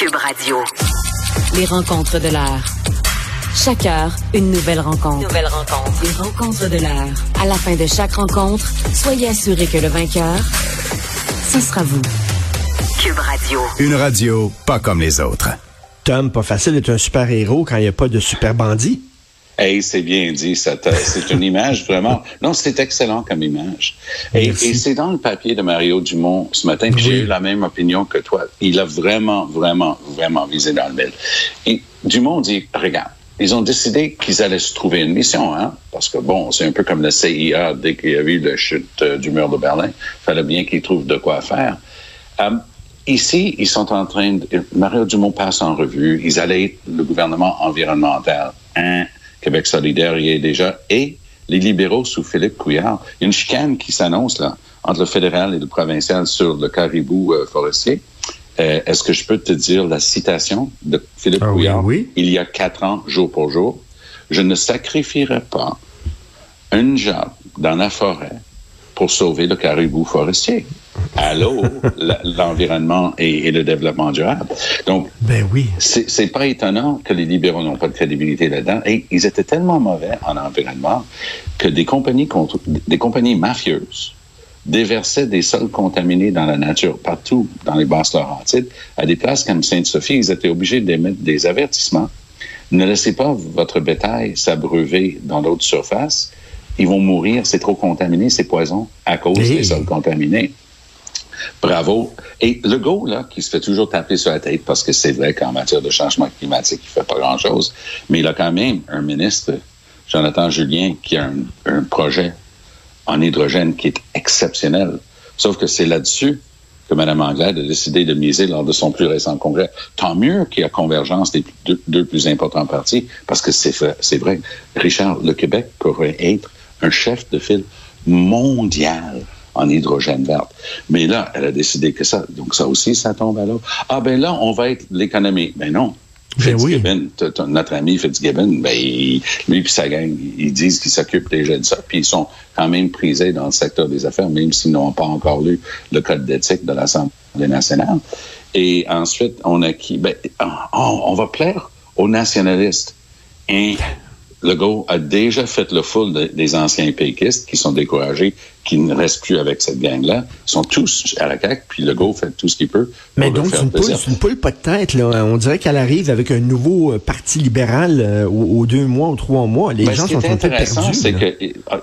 Cube Radio. Les rencontres de l'heure. Chaque heure, une nouvelle rencontre. Nouvelle rencontre. Les rencontres de l'heure. À la fin de chaque rencontre, soyez assurés que le vainqueur, ce sera vous. Cube Radio. Une radio pas comme les autres. Tom, pas facile d'être un super-héros quand il n'y a pas de super bandit. Hey, c'est bien dit, c'est une image vraiment. Non, c'est excellent comme image. Et, c'est dans le papier de Mario Dumont ce matin que j'ai eu la même opinion que toi. Il a vraiment, vraiment, vraiment visé dans le mille. Et Dumont dit, regarde, ils ont décidé qu'ils allaient se trouver une mission, hein, parce que bon, c'est un peu comme le CIA dès qu'il y a eu la chute euh, du mur de Berlin. fallait bien qu'ils trouvent de quoi faire. Euh, Ici, ils sont en train de... Mario Dumont passe en revue. Ils allaient être le gouvernement environnemental. Un Québec solidaire y est déjà. Et les libéraux sous Philippe Couillard. Il y a une chicane qui s'annonce là entre le fédéral et le provincial sur le caribou euh, forestier. Euh, Est-ce que je peux te dire la citation de Philippe Ah oui, Couillard? oui. il y a quatre ans, jour pour jour? Je ne sacrifierai pas une job dans la forêt pour sauver le caribou forestier. Allô, l'environnement et, et le développement durable. Donc, Ben oui. c'est c'est pas étonnant que les libéraux n'ont pas de crédibilité là-dedans. Et ils étaient tellement mauvais en environnement que des compagnies, contre- des compagnies mafieuses déversaient des sols contaminés dans la nature partout dans les basses Laurentides. À des places comme Sainte-Sophie, ils étaient obligés d'émettre des avertissements. Ne laissez pas votre bétail s'abreuver dans l'eau de surface. Ils vont mourir, c'est trop contaminé, c'est poison à cause Hey. des sols contaminés. Bravo. Et le go, là, qui se fait toujours taper sur la tête parce que c'est vrai qu'en matière de changement climatique, il fait pas grand-chose, mais il a quand même un ministre, Jonathan Julien, qui a un, un projet en hydrogène qui est exceptionnel. Sauf que c'est là-dessus que Mme Anglade a décidé de miser lors de son plus récent congrès. Tant mieux qu'il y a convergence des deux, deux plus importants partis, parce que c'est vrai, c'est vrai. Richard, le Québec pourrait être un chef de file mondial en hydrogène verte. Mais là, elle a décidé que ça, donc ça aussi, ça tombe à l'eau. Ah ben là, on va être l'économie. Ben non. Ben oui. Notre ami Fitzgibbon, ben, il- lui et sa gang, ils disent qu'ils s'occupent déjà de ça, puis ils sont quand même prisés dans le secteur des affaires, même s'ils n'ont pas encore lu le code d'éthique de l'Assemblée nationale. Et ensuite, on a qui? Ben, on, on va plaire aux nationalistes. Et Legault a déjà fait le full de- des anciens péquistes qui sont découragés, qui ne restent plus avec cette gang-là. Ils sont tous à la CAQ, puis Legault fait tout ce qu'il peut. Mais donc, c'est une poule, une poule pas de tête, là. On dirait qu'elle arrive avec un nouveau euh, parti libéral euh, aux, deux mois, aux trois mois. Les Ben, gens ce qui sont est un peu intéressant, perdus. c'est que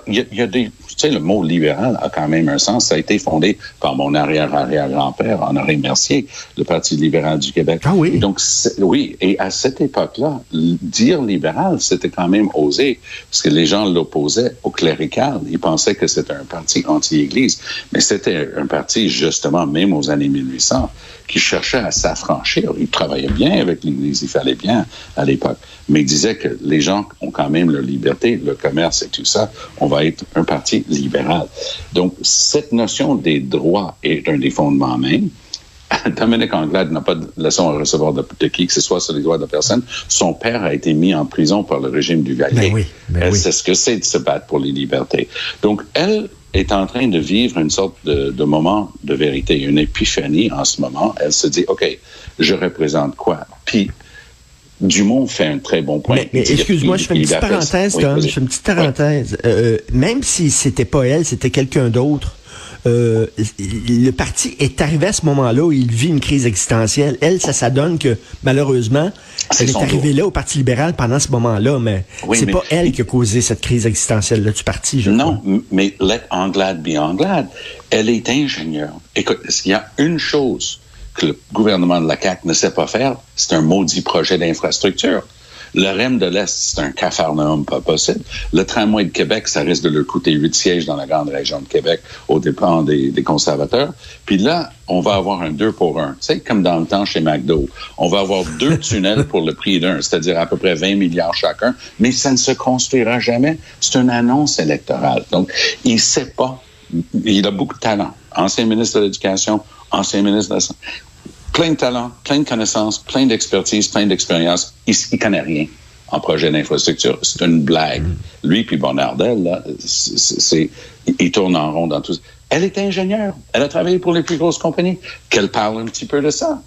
il y, a- il y a des, tu sais, le mot libéral a quand même un sens. Ça a été fondé par mon arrière-arrière-grand-père, Honoré Mercier, le Parti libéral du Québec. Ah oui? Donc, oui. Et à cette époque-là, dire libéral, c'était quand même osé, parce que les gens l'opposaient au clérical. Ils pensaient que c'était un parti anti-Église. Mais c'était un parti, justement, même aux années 1800, qui cherchait à s'affranchir. Il travaillait bien avec l'Église, il fallait bien à l'époque. Mais il disait que les gens ont quand même leur liberté, le commerce et tout ça. On va être un parti libéral. Donc, cette notion des droits est un des fondements même. Dominique Anglade n'a pas de leçon à recevoir de, de qui que ce soit sur les droits de personne. Son père a été mis en prison par le régime du Valier. Ben oui, ben Elle oui. sait ce que c'est de se battre pour les libertés. Donc, elle est en train de vivre une sorte de, de moment de vérité, une épiphanie en ce moment. Elle se dit, OK, je représente quoi? Puis, Dumont fait un très bon point. Mais, excuse-moi, je fais une petite parenthèse, Tom. Je fais une petite parenthèse. Euh, même si c'était pas elle, c'était quelqu'un d'autre, euh, le parti est arrivé à ce moment-là où il vit une crise existentielle. Elle, ça, ça donne que malheureusement, elle est arrivée là au Parti libéral pendant ce moment-là, mais Oui, c'est pas elle qui a causé cette crise existentielle-là du parti, je Non, crois. mais let Anglade be Anglade. Elle est ingénieure. Écoute, s'il y a une chose que le gouvernement de la CAQ ne sait pas faire, c'est un maudit projet d'infrastructure. Le REM de l'Est, c'est un cafarnaum pas possible. Le tramway de Québec, ça risque de leur coûter huit sièges dans la grande région de Québec au dépens des, des conservateurs. Puis là, on va avoir un deux pour un. Tu sais, comme dans le temps chez McDo. On va avoir deux tunnels pour le prix d'un, c'est-à-dire à peu près 20 milliards chacun, mais ça ne se construira jamais. C'est une annonce électorale. Donc, il sait pas. Il a beaucoup de talent. Ancien ministre de l'Éducation, ancien ministre de la Santé. Plein de talent, plein de connaissances, plein d'expertise, plein d'expérience. Il, il connaît rien en projet d'infrastructure. C'est une blague. Lui puis Bonardel, là, c'est, il tourne en rond dans tout ça. Elle est ingénieure. Elle a travaillé pour les plus grosses compagnies. Qu'elle parle un petit peu de ça.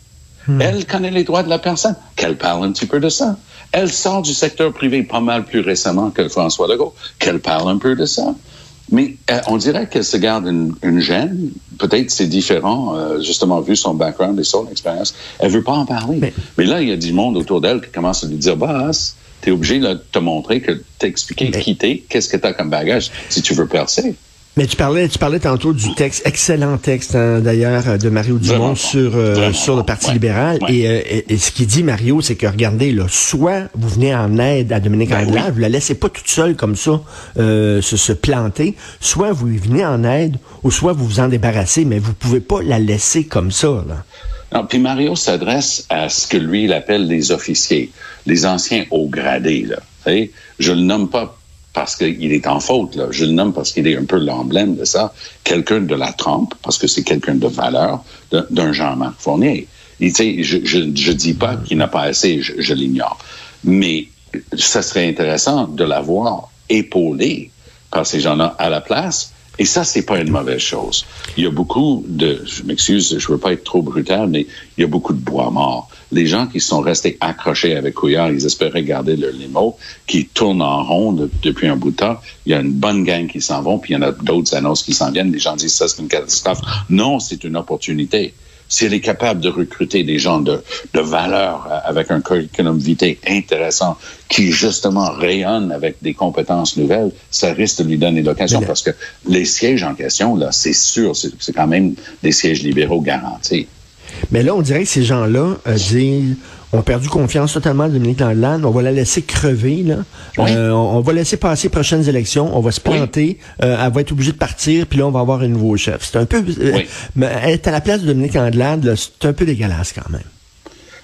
Elle connaît les droits de la personne. Qu'elle parle un petit peu de ça. Elle sort du secteur privé pas mal plus récemment que François Legault. Qu'elle parle un peu de ça. Mais euh, on dirait qu'elle se garde une, une gêne. Peut-être c'est différent, euh, justement, vu son background et son expérience. Elle veut pas en parler. Mais- Mais, là, il y a du monde autour d'elle qui commence à lui dire, Boss, t'es obligé là, de te montrer que t'expliquer qui t'es, qu'est-ce que t'as comme bagage si tu veux percer. Mais tu parlais, tu parlais tantôt du texte, excellent texte hein, d'ailleurs euh, de Mario Dumont sur euh, sur le. Parti Ouais. libéral. Ouais. Et, euh, et- et ce qu'il dit Mario, c'est que regardez là, soit vous venez en aide à Dominique Ben Anglade, oui. vous la laissez pas toute seule comme ça euh, se, se planter, soit vous venez en aide, ou soit vous vous en débarrassez, mais vous pouvez pas la laisser comme ça. Là. Non, puis Mario s'adresse à ce que lui, il appelle les officiers, les anciens hauts gradés. Là. Vous savez, je le nomme pas parce qu'il est en faute, là. je le nomme parce qu'il est un peu l'emblème de ça. Quelqu'un de la trempe, parce que c'est quelqu'un de valeur, d'un Jean-Marc Fournier. Je, je dis pas qu'il n'a pas assez, je, je l'ignore. Mais ça serait intéressant de l'avoir épaulé par ces gens-là à la place. Et ça, c'est pas une mauvaise chose. Il y a beaucoup de, je m'excuse, je veux pas être trop brutal, mais il y a beaucoup de bois morts. Les gens qui sont restés accrochés avec Couillard, ils espéraient garder leur limo, qui tournent en rond de- depuis un bout de temps. Il y a une bonne gang qui s'en vont, puis il y en a d'autres annonces qui s'en viennent. Les gens disent ça, c'est une catastrophe. Non, c'est une opportunité. Si elle est capable de recruter des gens de, de valeur euh, avec un curriculum vitae intéressant qui justement rayonne avec des compétences nouvelles, ça risque de lui donner l'occasion parce que les sièges en question, là, c'est sûr, c'est quand même des sièges libéraux garantis. Mais là, on dirait que ces gens-là euh, disent ont perdu confiance totalement en Dominique Landland. On va la laisser crever. Là. Oui. Euh, on, on va laisser passer les prochaines élections. On va se planter. Euh, elle va être obligée de partir. Puis là, on va avoir un nouveau chef. C'est un peu... euh, Oui. mais être à la place de Dominique Landland, c'est un peu dégueulasse quand même.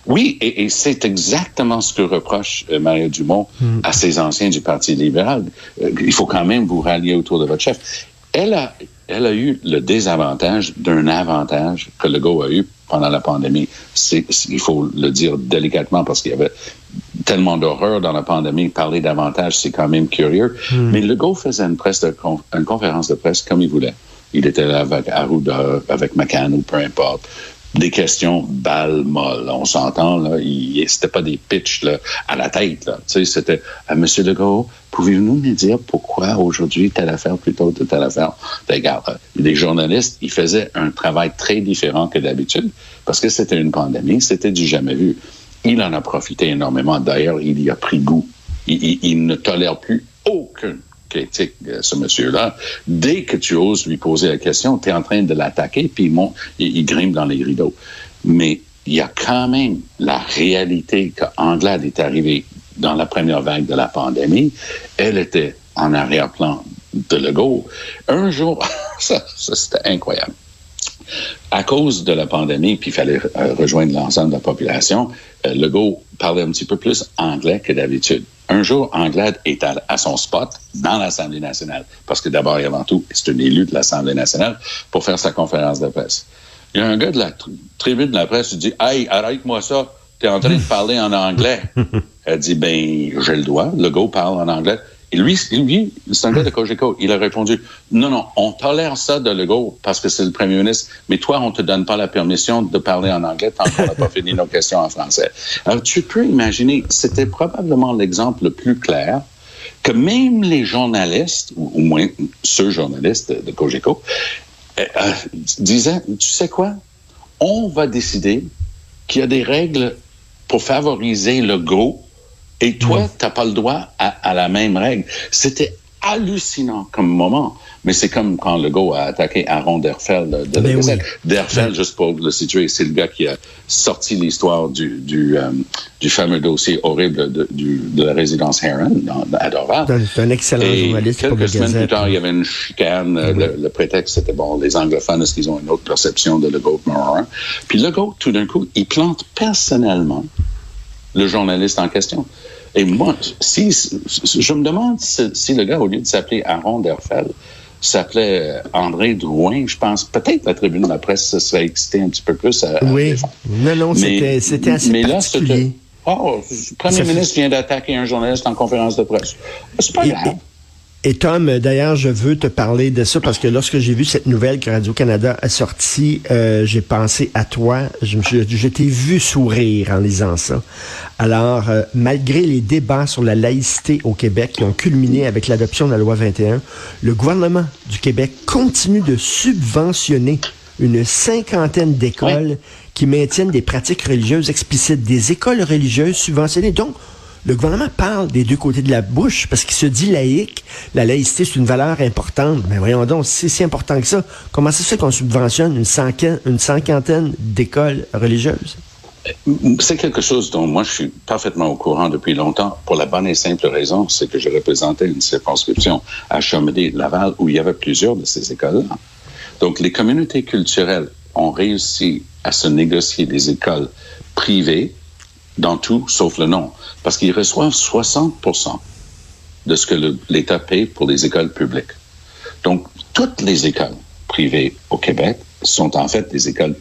Oui, et, et c'est exactement ce que reproche Mario Dumont à ses anciens du Parti libéral. Il faut quand même vous rallier autour de votre chef. Elle a, elle a eu le désavantage d'un avantage que Legault a eu pendant la pandémie. C'est, il faut le dire délicatement parce qu'il y avait tellement d'horreur dans la pandémie. Parler d'avantage, c'est quand même curieux. Mais Legault faisait une, presse de con- une conférence de presse comme il voulait. Il était là avec Arruda, avec McCann ou peu importe des questions balles molles. On s'entend, là. C'était pas des pitchs, là, à la tête, là. Tu sais, c'était, à Monsieur Legault, pouvez-vous nous dire pourquoi aujourd'hui telle affaire plutôt que telle affaire? Ben, regarde, euh, les journalistes, ils faisaient un travail très différent que d'habitude parce que c'était une pandémie, c'était du jamais vu. Il en a profité énormément. D'ailleurs, il y a pris goût. Il, il- il ne tolère plus aucune critique, euh, ce monsieur-là. Dès que tu oses lui poser la question, tu es en train de l'attaquer, puis il, monte, il, dans les rideaux. Mais il y a quand même la réalité qu'Anglade est arrivée dans la première vague de la pandémie. Elle était en arrière-plan de Legault. Un jour, ça, ça c'était incroyable à cause de la pandémie, puis il fallait euh, rejoindre l'ensemble de la population, euh, Legault parlait un petit peu plus anglais que d'habitude. Un jour, Anglade est à, à son spot dans l'Assemblée nationale, parce que d'abord et avant tout, c'est un élu de l'Assemblée nationale, pour faire sa conférence de presse. Il y a un gars de la tri- tribune de la presse qui dit « Hey, arrête-moi ça, t'es en train de parler en anglais. » Elle dit « Ben, j'ai le droit, Legault parle en anglais. » Et lui, lui c'est un gars de Cogeco. Il a répondu, non, non, on tolère ça de Legault parce que c'est le premier ministre, mais toi, on te donne pas la permission de parler en anglais tant qu'on n'a pas fini nos questions en français. Alors, tu peux imaginer, c'était probablement l'exemple le plus clair que même les journalistes, ou au moins ceux journalistes de Cogeco, euh, euh, disait, tu sais quoi? On va décider qu'il y a des règles pour favoriser le et toi, Mm. tu n'as pas le droit à, à la même règle. C'était hallucinant comme moment. Mais c'est comme quand Legault a attaqué Aaron Derfeld de, de la Ben Gazette. oui. Derfeld, juste pour le situer, c'est le gars qui a sorti l'histoire du, du, euh, du fameux dossier horrible de, du- de la résidence Heron à Dorval. C'est un excellent Et journaliste pour quelques semaines plus tard, il y avait une chicane. euh, Le, le prétexte, c'était bon, les anglophones, est-ce qu'ils ont une autre perception de Legault Morin? Puis Legault, tout d'un coup, il plante personnellement le journaliste en question. Et moi, si, je me demande si, si le gars, au lieu de s'appeler Aaron Derfeld, s'appelait euh, André Drouin, je pense peut-être la tribune de la presse se serait excitée un petit peu plus à, à Oui. défendre. Non, non, c'était assez mais là, particulier. c'était- Oh, le premier Ça fait- ministre vient d'attaquer un journaliste en conférence de presse. C'est pas Et- grave. Et Tom, d'ailleurs, je veux te parler de ça parce que lorsque j'ai vu cette nouvelle que Radio-Canada a sortie, euh, j'ai pensé à toi. Je t'ai vu sourire en lisant ça. Alors, euh, malgré les débats sur la laïcité au Québec qui ont culminé avec l'adoption de la loi 21, le gouvernement du Québec continue de subventionner une cinquantaine d'écoles qui maintiennent des pratiques religieuses explicites, des écoles religieuses subventionnées. Donc, le gouvernement parle des deux côtés de la bouche parce qu'il se dit laïque. La laïcité, c'est une valeur importante. Mais voyons donc, c'est si important que ça, comment ça se fait qu'on subventionne une cinquantaine, d'écoles religieuses? C'est quelque chose dont moi je suis parfaitement au courant depuis longtemps pour la bonne et simple raison, c'est que je représentais une circonscription à Chaumédé-Laval où il y avait plusieurs de ces écoles-là. Donc les communautés culturelles ont réussi à se négocier des écoles privées dans tout sauf le nom, parce qu'ils reçoivent 60 de ce que l'État paye pour les écoles publiques. Donc, toutes les écoles privées au Québec sont en fait des écoles,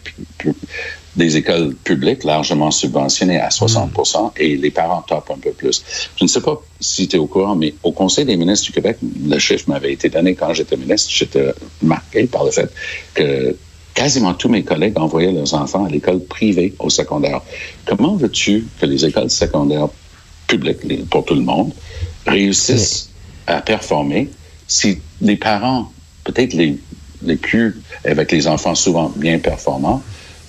des publiques largement subventionnées à 60% et les parents tapent un peu plus. Je ne sais pas si tu es au courant, mais au Conseil des ministres du Québec, le chiffre m'avait été donné quand j'étais ministre. J'étais marqué par le fait que quasiment tous mes collègues envoyaient leurs enfants à l'école privée au secondaire. Comment veux-tu que les écoles secondaires publiques, pour tout le monde, réussissent à performer si les parents, peut-être les, les plus, avec les enfants souvent bien performants,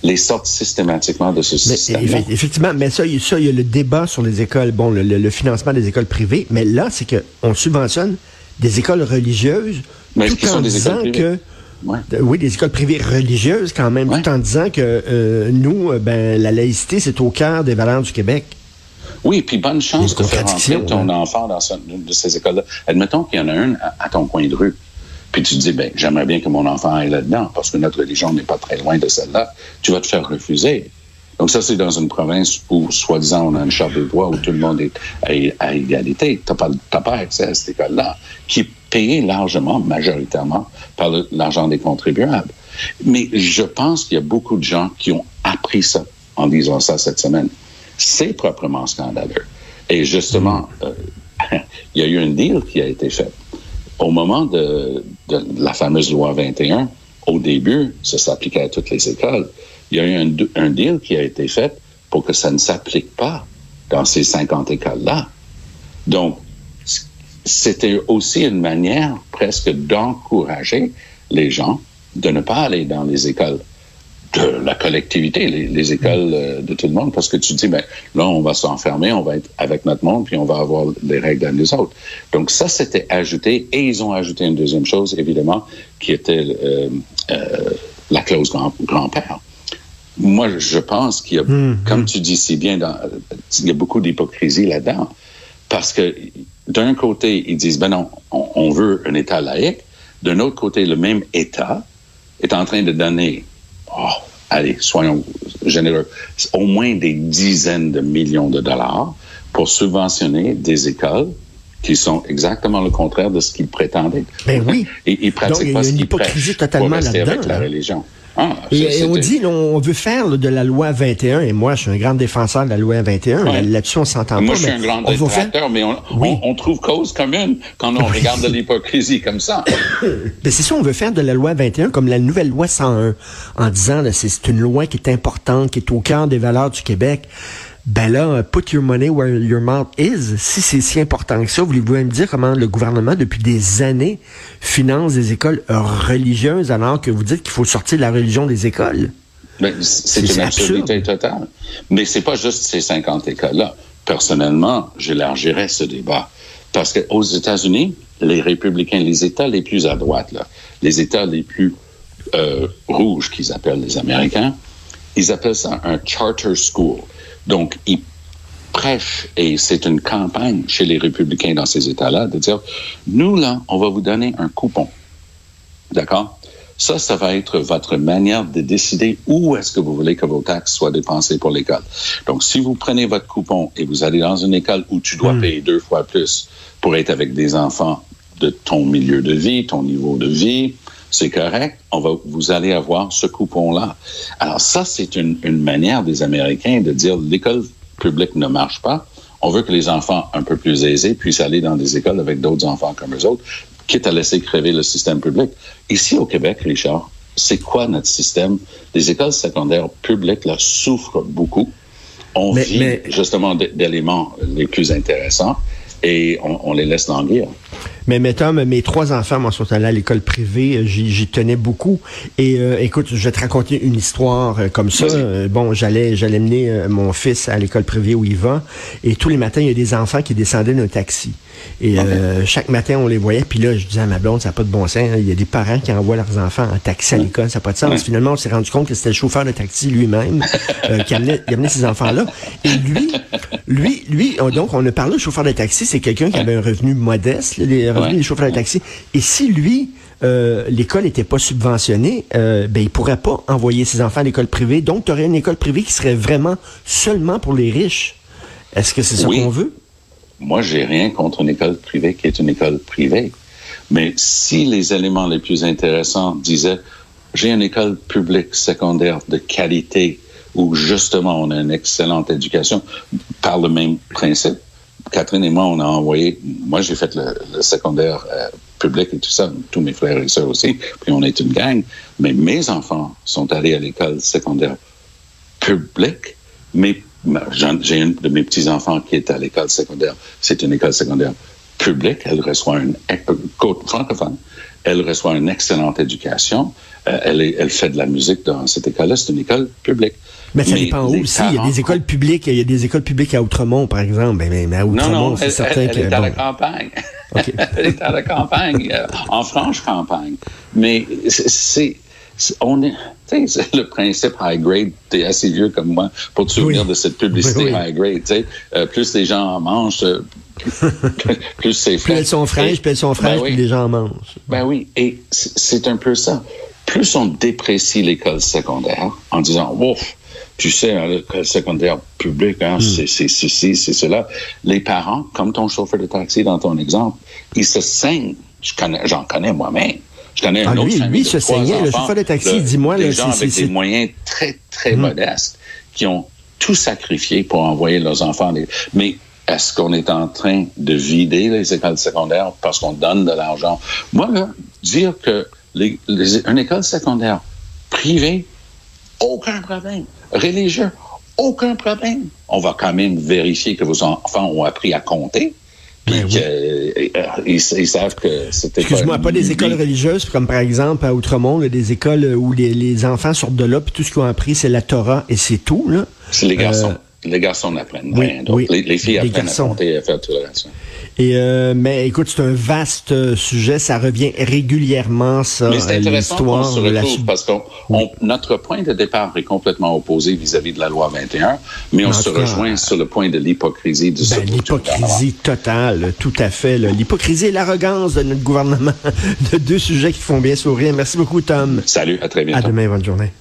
les sortent systématiquement de ce système. effe- effectivement, mais ça, il ça, il y a le débat sur les écoles, bon, le, financement des écoles privées, mais là, c'est qu'on subventionne des écoles religieuses Mais tout sont en des disant que Ouais. Euh, Oui, des écoles privées religieuses quand même, Ouais. tout en disant que euh, nous, euh, ben, la laïcité, c'est au cœur des valeurs du Québec. Oui, puis bonne chance de faire entrer ton hein. enfant dans ce- de ces écoles-là. Admettons qu'il y en a une à, à ton coin de rue. Puis tu te dis, ben, j'aimerais bien que mon enfant aille là-dedans parce que notre religion n'est pas très loin de celle-là. Tu vas te faire refuser. Donc ça, c'est dans une province où, soi-disant, on a une charte de bois où tout le monde est à, à égalité. Tu n'as pas accès à cette école-là, qui est payée largement, majoritairement, par l'argent des contribuables. Mais je pense qu'il y a beaucoup de gens qui ont appris ça en disant ça cette semaine. C'est proprement scandaleux. Et justement, euh, il y a eu un deal qui a été fait. Au moment de, de la fameuse loi 21, au début, ça s'appliquait à toutes les écoles. Il y a eu un, un deal qui a été fait pour que ça ne s'applique pas dans ces 50 écoles-là. Donc, c'était aussi une manière presque d'encourager les gens de ne pas aller dans les écoles de la collectivité, les, les écoles euh, de tout le monde, parce que tu dis, ben, là, on va s'enfermer, on va être avec notre monde, puis on va avoir les règles à nous autres. Donc ça, c'était ajouté, et ils ont ajouté une deuxième chose, évidemment, qui était euh, euh, la clause grand- grand-père. Moi, je pense qu'il y a, comme tu dis si bien, dans, il y a beaucoup d'hypocrisie là-dedans. Parce que d'un côté, ils disent, ben non, on, veut un État laïque. D'un autre côté, le même État est en train de donner, oh, allez, soyons généreux, au moins des dizaines de millions de dollars pour subventionner des écoles qui sont exactement le contraire de ce qu'ils prétendaient. Ben oui. Et ils pratiquent Donc, il y a une hypocrisie totalement là-dedans, avec la là. religion. Ah, Et, on dit, on veut faire là, de la loi 21, et moi, je suis un grand défenseur de la loi 21. Ouais. Là-dessus, on s'entend Moi, pas. je suis un grand faire- détracteur, mais on, Oui. on, on trouve cause commune quand on regarde de l'hypocrisie comme ça. Ben, c'est ça, on veut faire de la loi 21 comme la nouvelle loi 101, en disant c'est c'est une loi qui est importante, qui est au cœur des valeurs du Québec. Ben là, put your money where your mouth is. Si c'est si important que ça, voulez-vous me dire comment le gouvernement, depuis des années, finance des écoles religieuses alors que vous dites qu'il faut sortir de la religion des écoles? Ben, c'est une absurdité totale. Mais c'est pas juste ces 50 écoles-là. Personnellement, j'élargirais ce débat. Parce qu'aux États-Unis, les républicains, les États les plus à droite, là, les États les plus euh, rouges qu'ils appellent les Américains, ils appellent ça un charter school. Donc, ils prêchent, et c'est une campagne chez les républicains dans ces États-là, de dire, nous, là, on va vous donner un coupon. D'accord? Ça, ça va être votre manière de décider où est-ce que vous voulez que vos taxes soient dépensées pour l'école. Donc, si vous prenez votre coupon et vous allez dans une école où tu dois payer deux fois plus pour être avec des enfants de ton milieu de vie, ton niveau de vie, c'est correct, on va, vous allez avoir ce coupon-là. Alors ça, c'est une, une manière des Américains de dire l'école publique ne marche pas. On veut que les enfants un peu plus aisés puissent aller dans des écoles avec d'autres enfants comme eux autres, quitte à laisser crever le système public. Ici au Québec, Richard, c'est quoi notre système? Les écoles secondaires publiques là, souffrent beaucoup. On Mais- vit mais- justement d'éléments les plus intéressants et on, on les laisse languir. Mais mettons, mes trois enfants, moi, sont allés à l'école privée. euh, J'y tenais beaucoup. Et euh, écoute, je vais te raconter une histoire euh, comme ça. Euh, bon, j'allais j'allais mener mon fils à l'école privée où il va. Et tous les matins, il y a des enfants qui descendaient d'un taxi. Et euh, chaque matin, on les voyait. Puis là, je disais à ma blonde, ça n'a pas de bon sens. hein. Il y a des parents qui envoient leurs enfants en taxi à l'école. Ça n'a pas de sens. Ouais. Finalement, on s'est rendu compte que c'était le chauffeur de taxi lui-même qui amenait, ces enfants-là. Et lui, lui, lui, on- donc, on a parlé au chauffeur de taxi. C'est quelqu'un qui avait un revenu modeste, les revenus Ouais. des chauffeurs de taxi. Et si lui, euh, l'école n'était pas subventionnée, euh, ben, il pourrait pas envoyer ses enfants à l'école privée. Donc, tu aurais une école privée qui serait vraiment seulement pour les riches. Est-ce que c'est ça Oui. qu'on veut? Moi, j'ai rien contre une école privée qui est une école privée. Mais si les éléments les plus intéressants disaient, j'ai une école publique secondaire de qualité où justement on a une excellente éducation par le même principe. Catherine et moi, on a envoyé, moi j'ai fait le, secondaire euh, public et tout ça, tous mes frères et sœurs aussi, puis on est une gang, mais mes enfants sont allés à l'école secondaire public, mais j'ai une de mes petits-enfants qui est à l'école secondaire. C'est une école secondaire publique. Elle reçoit une côte francophone. Elle reçoit une excellente éducation. Euh, elle, est- elle fait de la musique dans cette école-là. C'est une école publique. Mais ça dépend les où aussi. Il y a des écoles publiques. Il y a des écoles publiques à Outremont, par exemple. Ben, mais, mais à Outremont, non, c'est certain elle- que. elle est à la campagne. Elle est à la campagne, en franche campagne. Mais c'est- On est, tu sais, c'est le principe high grade, t'es assez vieux comme moi pour te souvenir Oui. de cette publicité Oui, oui. high grade. Euh, plus les gens en mangent, euh, plus, c'est Plus elles sont fraîches, plus elles sont fraîches, Ben oui. plus les gens mangent. Ben oui, et c'est un peu ça. Plus on déprécie l'école secondaire en disant, ouf, tu sais, hein, l'école secondaire publique, hein, c'est c'est ceci, c'est cela. Les parents, comme ton chauffeur de taxi dans ton exemple, ils se saignent. Je connais, j'en connais moi-même. Je connais Ah, un autre lui, famille lui de se trois saignait. Le chauffeur de taxi, dis-moi, des gens avec des moyens très, très modestes qui ont tout sacrifié pour envoyer leurs enfants. Mais est-ce qu'on est en train de vider les écoles secondaires parce qu'on donne de l'argent? Moi, là, dire que les, les- une école secondaire privée, aucun problème. Religieux, aucun problème. On va quand même vérifier que vos enfants ont appris à compter. Puis Ben oui. qu'ils euh, ils, ils savent que c'était Excuse-moi, pas des écoles religieuses, comme par exemple à Outremont, là, des écoles où les, les enfants sortent de là, puis tout ce qu'ils ont appris, c'est la Torah et c'est tout. Là. C'est les garçons. Euh, les garçons n'apprennent oui, rien. d'autre. oui, les, les filles les apprennent garçons. à compter et à faire tout le reste. Et euh, mais écoute, c'est un vaste euh, sujet, ça revient régulièrement, ça, Mais c'est euh, intéressant qu'on se la parce que notre point de départ est complètement opposé vis-à-vis de la loi 21, mais on se cas, rejoint sur le point de l'hypocrisie ce Ben, l'hypocrisie totale, tout à fait. L'hypocrisie et l'arrogance de notre gouvernement, de deux sujets qui font bien sourire. Merci beaucoup, Tom. Salut, à très bientôt. À demain, bonne journée.